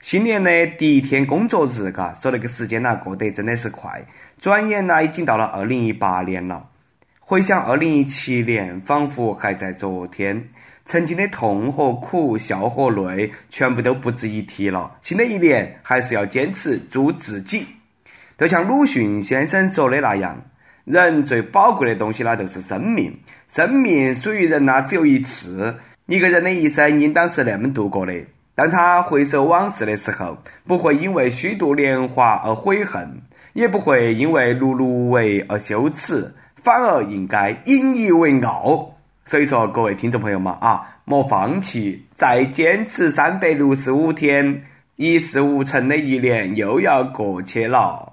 新年的第一天工作日，嘎，说那个时间呐过得真的是快，转眼呐已经到了二零一八年了。回想二零一七年，仿佛还在昨天，曾经的痛和苦、笑和泪，全部都不值一提了。新的一年，还是要坚持做自己。就像鲁迅先生说的那样，人最宝贵的东西呢，就是生命。生命属于人呐，只有一次。一个人的一生应当是那么度过的。当他回首往事的时候，不会因为虚度年华而悔恨，也不会因为碌碌无为而羞耻，反而应该引以为傲。所以说，各位听众朋友们啊，莫放弃，再坚持三百六十五天，一事无成的一年又要过去了。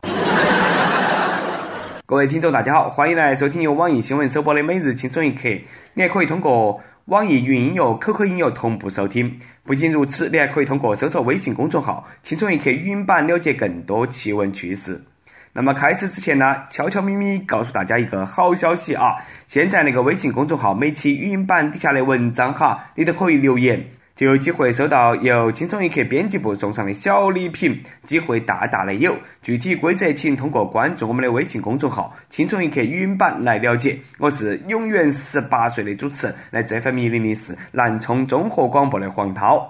各位听众，大家好，欢迎来收听由网易新闻首播的每日轻松一刻。你还可以通过。网易云音乐、QQ 音乐同步收听。不仅如此，你还可以通过搜索微信公众号“轻松一刻语音版”了解更多奇闻趣事。那么开始之前呢，悄悄咪咪告诉大家一个好消息啊！现在那个微信公众号每期语音版底下的文章哈，你都可以留言。就有机会收到由轻松一刻编辑部送上的小礼品，机会大大的有。具体规则请通过关注我们的微信公众号“轻松一刻语音版”来了解。我是永远十八岁的主持人，来自 FM 一零零四南充综合广播的黄涛。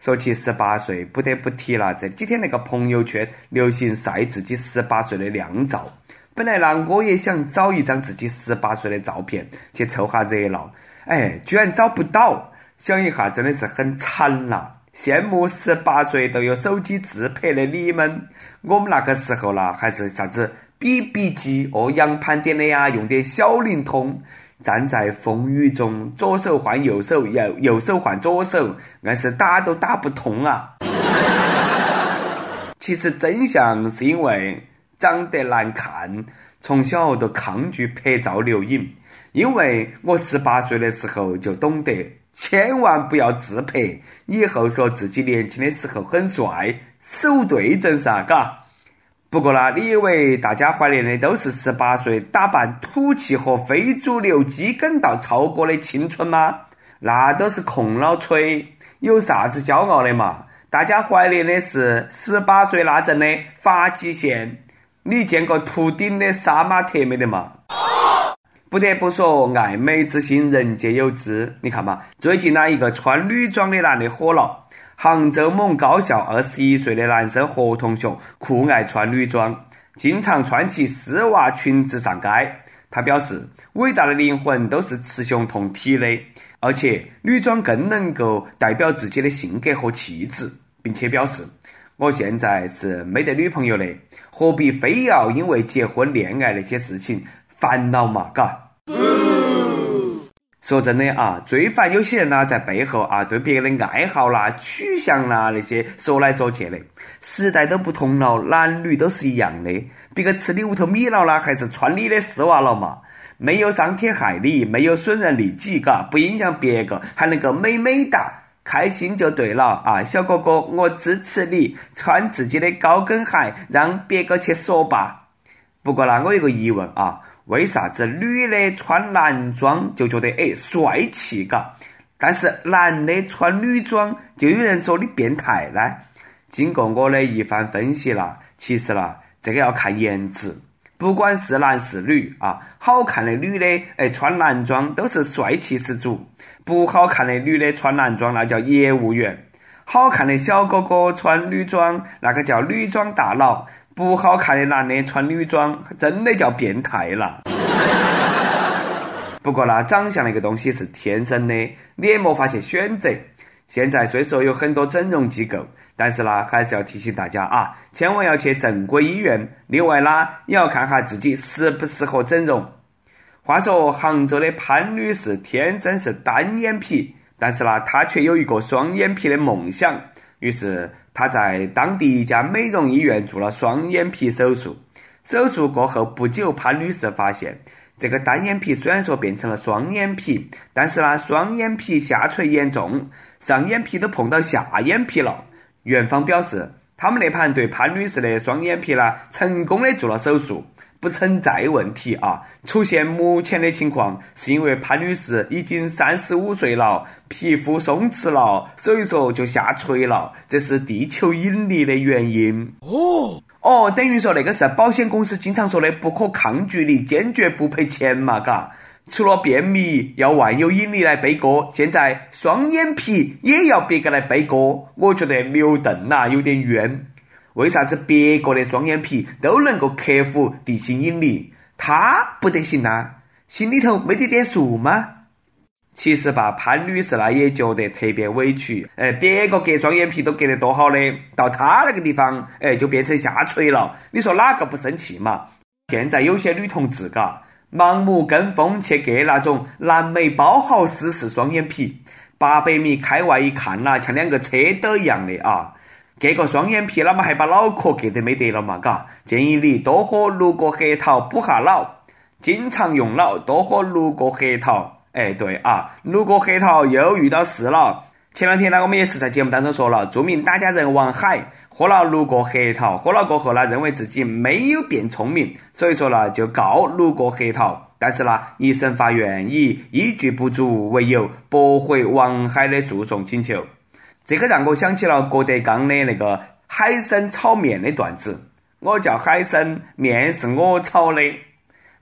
说起十八岁，不得不提了。这几天那个朋友圈流行晒自己十八岁的靓照，本来呢我也想找一张自己十八岁的照片去凑下热闹，哎，居然找不到。想一下，真的是很惨呐！羡慕十八岁都有手机自拍的你们，我们那个时候啦，还是啥子 BB 机哦，洋盘点的呀，用点小灵通，站在风雨中，左手换右手，右右手换左手，硬是打都打不通啊！其实真相是因为长得难看，从小都抗拒拍照留影，因为我十八岁的时候就懂得。千万不要自拍，以后说自己年轻的时候很帅，守对正噻，嘎。不过呢，你以为大家怀念的都是十八岁打扮土气和非主流鸡根到超哥的青春吗？那都是空脑吹，有啥子骄傲的嘛？大家怀念的是十八岁那阵的发际线。你见过秃顶的杀马特没得嘛？不得不说，爱美之心，人皆有之。你看嘛，最近呢，一个穿女装的男的火了。杭州某高校二十一岁的男生何同学酷爱穿女装，经常穿起丝袜裙子上街。他表示，伟大的灵魂都是雌雄同体的，而且女装更能够代表自己的性格和气质，并且表示，我现在是没得女朋友的，何必非要因为结婚恋爱那些事情？烦恼嘛，嘎。说真的啊，最烦有些人呢，在背后啊，对别人的爱好啦、取向啦那些说来说去的。时代都不同了，男女都是一样的。别个吃你屋头米了啦，还是穿你的丝袜了嘛？没有伤天害理，没有损人利己，嘎，不影响别个，还能够美美哒，开心就对了啊！小哥哥，我支持你穿自己的高跟鞋，让别个去说吧。不过呢，我有个疑问啊。为啥子女的穿男装就觉得哎帅气嘎，但是男的穿女装就有人说你变态呢？经过我的一番分析啦，其实啦，这个要看颜值，不管是男是女啊，好看的女的哎穿男装都是帅气十足，不好看的女的穿男装那叫业务员，好看的小哥哥穿女装那个叫女装大佬。不好看的男的穿女装，真的叫变态了。不过呢，长相那个东西是天生的，你也没法去选择。现在虽说有很多整容机构，但是呢，还是要提醒大家啊，千万要去正规医院。另外呢，也要看下自己适不适合整容。话说，杭州的潘女士天生是单眼皮，但是呢，她却有一个双眼皮的梦想，于是。他在当地一家美容医院做了双眼皮手术。手术过后不久，潘女士发现，这个单眼皮虽然说变成了双眼皮，但是呢，双眼皮下垂严重，上眼皮都碰到下眼皮了。院方表示，他们那盘对潘女士的双眼皮呢，成功的做了手术，不不存在问题啊。出现目前的情况，是因为潘女士已经三十五岁了，皮肤松弛了，所以说就下垂了，这是地球引力的原因。哦哦，等于说那个是保险公司经常说的不可抗拒力，坚决不赔钱嘛，嘎。除了便秘要万有引力来背锅，现在双眼皮也要别个来背锅，我觉得牛顿呐有点冤。为啥子别个的双眼皮都能够克服地心引力，他不得行呐？心里头没得点数吗？其实吧，潘女士呢也觉得特别委屈。哎，别个割双眼皮都割得多好的，到她那个地方，哎，就变成下垂了。你说哪个不生气嘛？现在有些女同志，嘎。盲目跟风去割那种蓝莓包豪斯式双眼皮，八百米开外一看呐，像两个车斗一样的啊！割个双眼皮，那么还把脑壳割得没得了嘛？嘎，建议你多喝六个核桃补下脑，经常用脑，多喝六个核桃。哎，对啊，六个核桃又遇到事了。前两天呢，我们也是在节目当中说了，著名打家人王海喝了六个核桃，喝了过后呢，认为自己没有变聪明，所以说呢，就告六个核桃。但是呢，一审法院以依据不足为由，驳回王海的诉讼请求。这个让我想起了郭德纲的那个海参炒面的段子：我叫海参，面是我炒的。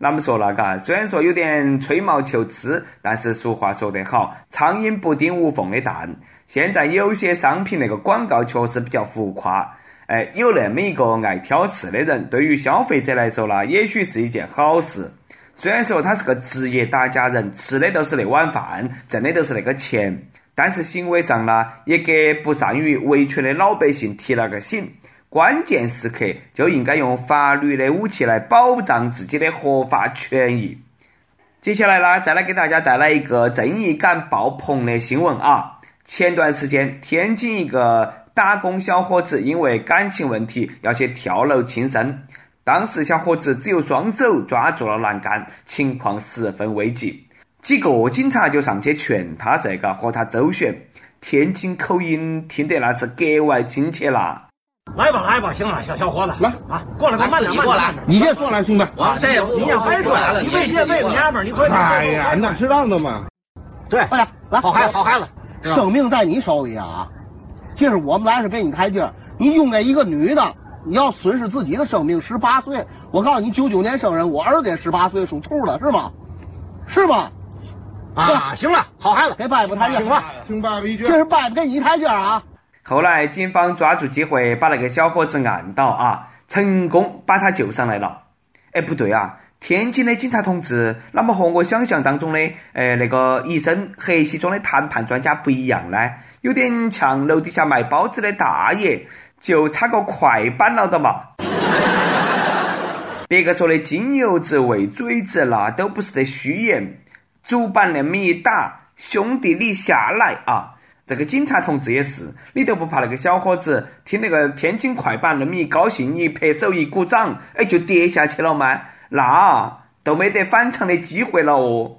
那么说了，嘎，虽然说有点吹毛求疵，但是俗话说得好，苍蝇不叮无缝的蛋。现在有些商品那个广告确实比较浮夸，哎，有那么一个爱挑刺的人，对于消费者来说呢，也许是一件好事。虽然说他是个职业打假人，吃的都是那碗饭，挣的都是那个钱，但是行为上呢，也给不善于维权的老百姓提了个醒。关键时刻就应该用法律的武器来保障自己的合法权益。接下来呢，再来给大家带来一个正义感爆棚的新闻啊！前段时间，天津一个打工小伙子因为感情问题要去跳楼轻生，当时小伙子只有双手抓住了栏杆，情况十分危急。几个警察就上去劝他这个，和他周旋。天津口音听得那是格外亲切啦。来吧，来吧，行了，小小伙子，来啊，过来吧，慢点，过来，你先过来，兄弟。我这？你先别说了，你别谢为娘们儿，你快点。哎呀，那知道的嘛。对，快点，来，好孩子，好孩子，生命在你手里啊！这是我们来是给你台阶，你用给一个女的，你要损失自己的生命。十八岁，我告诉你，九九年生人，我儿子也十八岁，属兔的，是吗？是吗？啊，行了，好孩子，给爸爸台阶，行吧？听爸爸一句，这是爸爸给你台阶啊。后来，警方抓住机会把那个小伙子按倒啊，成功把他救上来了。哎，不对啊，天津的警察同志，那么和我想象当中的，哎，那个一身黑西装的谈判专家不一样呢？有点像楼底下卖包子的大爷，就差个快板了的嘛。别个说的金牛子喂嘴子，那都不是得虚言。主板那么一打，兄弟你下来啊！这个警察同志也是，你都不怕那个小伙子听那个天津快板那么一高兴，一拍手一鼓掌，哎，就跌下去了吗？那都没得反常的机会了哦。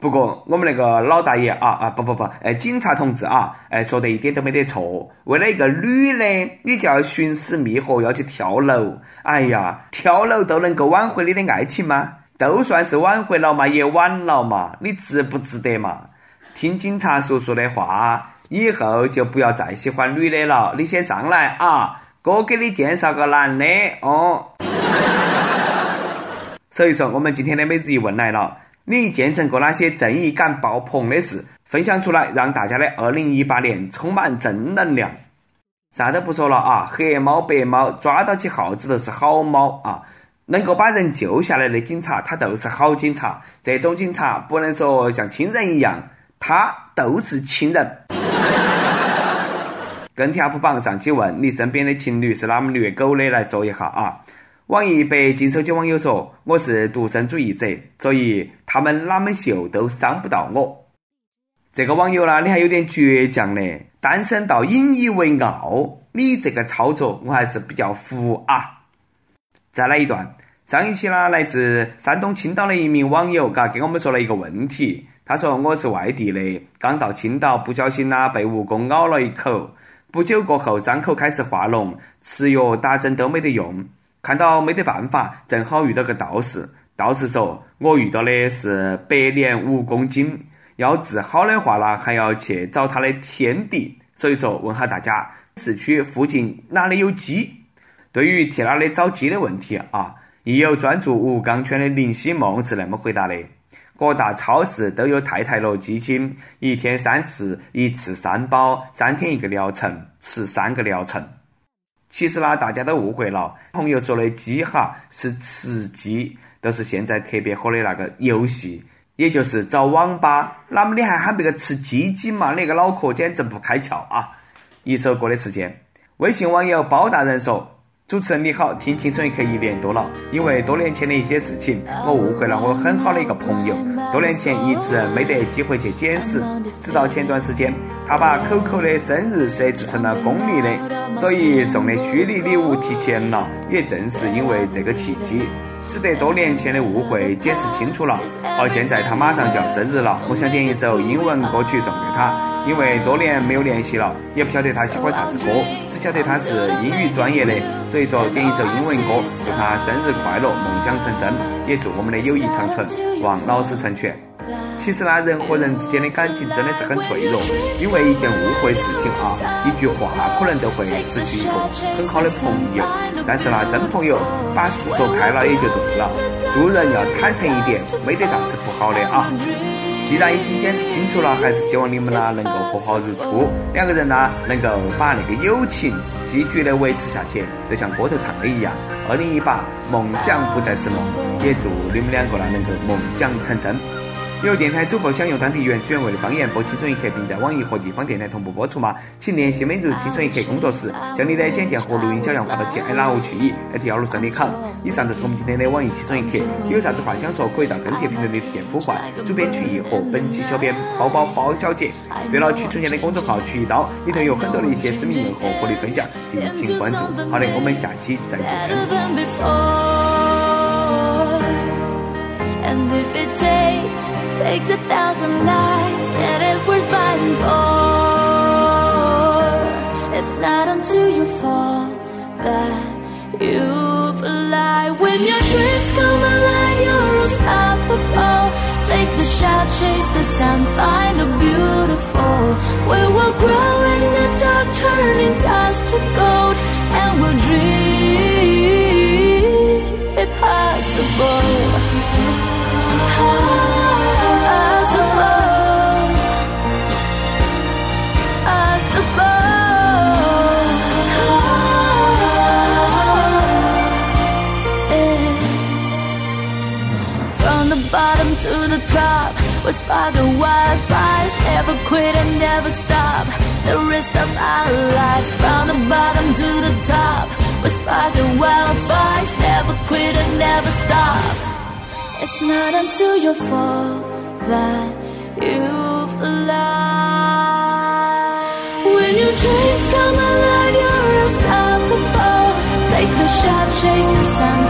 不过我们那个老大爷啊啊不不不，哎，警察同志啊，哎，说的一点都没得错。为了一个女的，你就要寻死觅活，要去跳楼？哎呀，跳楼都能够挽回你的爱情吗？都算是挽回了嘛，也晚了嘛，你值不值得嘛？听警察叔叔的话。以后就不要再喜欢女的了，你先上来啊，哥给你介绍个男的哦。所以说，我们今天的每日一问来了，你见证过哪些正义感爆棚的事？分享出来，让大家的二零一八年充满正能量。啥都不说了啊，黑猫白猫抓到起耗子都是好猫啊，能够把人救下来的警察，他都是好警察。这种警察不能说像亲人一样，他都是亲人。跟帖 UP 榜上去问你身边的情侣是哪么虐狗的？来说一下啊！网易北京手机网友说：“我是独身主义者，所以他们哪么秀都伤不到我。”这个网友呢，你还有点倔强呢，单身到引以为傲，你这个操作我还是比较服啊！再来一段，上一期呢，来自山东青岛的一名网友，嘎，给我们说了一个问题。他说：“我是外地的，刚到青岛，不小心呢被蜈蚣咬了一口。”不久过后，伤口开始化脓，吃药打针都没得用。看到没得办法，正好遇到个道士。道士说：“我遇到的是百年蜈蚣精，要治好的话呢，还要去找他的天敌。所以说，问下大家，市区附近哪里有鸡？对于去哪里找鸡的问题啊，亦有专注吴刚圈的林希梦是那么回答的：各大超市都有太太乐鸡精，一天三次，一次三包，三天一个疗程，吃三个疗程。其实呢，大家都误会了，朋友说的鸡哈是吃鸡。”都是现在特别火的那个游戏，也就是找网吧。那么你还喊别个吃鸡鸡嘛？你个脑壳简直不开窍啊！一首歌的时间，微信网友包大人说：“主持人你好，听青春一刻一年多了，因为多年前的一些事情，我误会了我很好的一个朋友。多年前一直没得机会去解释，直到前段时间，他把 QQ 的生日设置成了公历的，所以送的虚拟礼物提前了。也正是因为这个契机。”使得多年前的误会解释清楚了。而现在他马上就要生日了，我想点一首英文歌曲送给他，因为多年没有联系了，也不晓得他喜欢啥子歌，只晓得他是英语专业的，所以说点一首英文歌，祝他生日快乐，梦想成真，也祝我们的友谊长存，望老师成全。其实呢，人和人之间的感情真的是很脆弱，因为一件误会事情啊，一句话可能都会失去一个很好的朋友。但是呢，真朋友把事说开了也就对了，做人要坦诚一点，没得啥子不好的啊。既然已经解释清楚了，还是希望你们呢能够和好如初，两个人呢能够把那个友情继续的维持下去，就像歌头唱的一样，二零一八梦想不再是梦，也祝你们两个呢能够梦想成真。有电台主播想用当地原汁原味的方言播《青春一刻》，并在网易和地方电台同步播出吗？请联系每日《青春一刻》工作室，将你的简介和录音小样发到 i 拉 o 去以艾特幺六三点 com。以上就是我们今天的网易《青春一刻》，有啥子话想说，可以到跟帖评论里提前呼唤主编曲艺和本期小编包包包小姐。对了，曲春燕的公众号“曲一刀”里头有很多的一些私密问和福利分享，敬请关注。好的，我们下期再见。If it takes, takes a thousand lives, then it's worth fighting for. It's not until you fall that you fly. When your dreams come alive, you're unstoppable. Take the shot, chase the sun, find the beautiful. We will grow in the dark, turning dust to gold, and we'll dream it We're sparking wildfires Never quit and never stop The rest of our lives From the bottom to the top We're sparking wildfires Never quit and never stop it's not until you fall that you fly. When your dreams come alive, you're unstoppable. Take the shot, chase the sun,